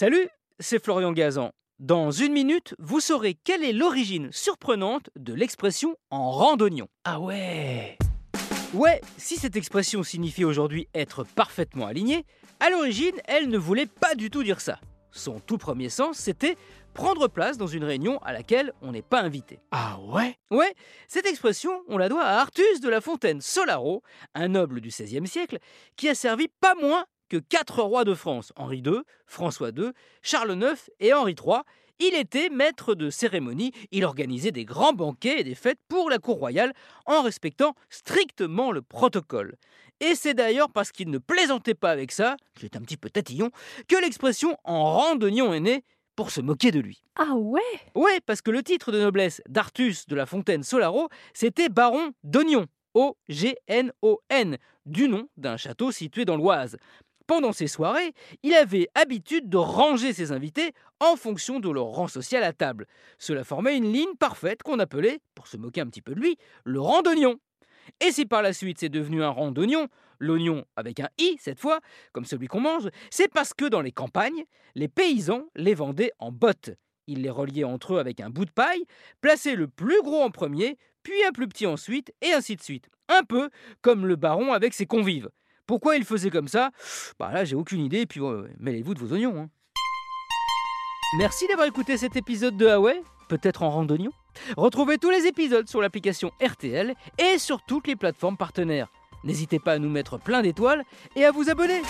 Salut, c'est Florian Gazan. Dans une minute, vous saurez quelle est l'origine surprenante de l'expression en randonnion. Ah ouais Ouais, si cette expression signifie aujourd'hui être parfaitement aligné, à l'origine, elle ne voulait pas du tout dire ça. Son tout premier sens, c'était prendre place dans une réunion à laquelle on n'est pas invité. Ah ouais? Ouais, cette expression, on la doit à Artus de la Fontaine Solaro, un noble du XVIe siècle, qui a servi pas moins que quatre rois de France, Henri II, François II, Charles IX et Henri III. Il était maître de cérémonie, il organisait des grands banquets et des fêtes pour la cour royale en respectant strictement le protocole. Et c'est d'ailleurs parce qu'il ne plaisantait pas avec ça, qu'il est un petit peu tatillon, que l'expression en randonnion est née pour se moquer de lui. Ah ouais? Ouais, parce que le titre de noblesse d'Artus de la Fontaine Solaro, c'était baron d'Oignon, O-G-N-O-N, du nom d'un château situé dans l'Oise. Pendant ces soirées, il avait habitude de ranger ses invités en fonction de leur rang social à table. Cela formait une ligne parfaite qu'on appelait, pour se moquer un petit peu de lui, le rang d'oignon. Et si par la suite c'est devenu un rang d'oignon, l'oignon avec un i cette fois, comme celui qu'on mange, c'est parce que dans les campagnes, les paysans les vendaient en bottes. Ils les reliaient entre eux avec un bout de paille, plaçaient le plus gros en premier, puis un plus petit ensuite, et ainsi de suite. Un peu comme le baron avec ses convives. Pourquoi il faisait comme ça? Bah là, j'ai aucune idée, puis euh, mêlez-vous de vos oignons. hein. Merci d'avoir écouté cet épisode de Huawei, peut-être en randonnion. Retrouvez tous les épisodes sur l'application RTL et sur toutes les plateformes partenaires. N'hésitez pas à nous mettre plein d'étoiles et à vous abonner.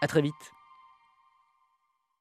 A très vite.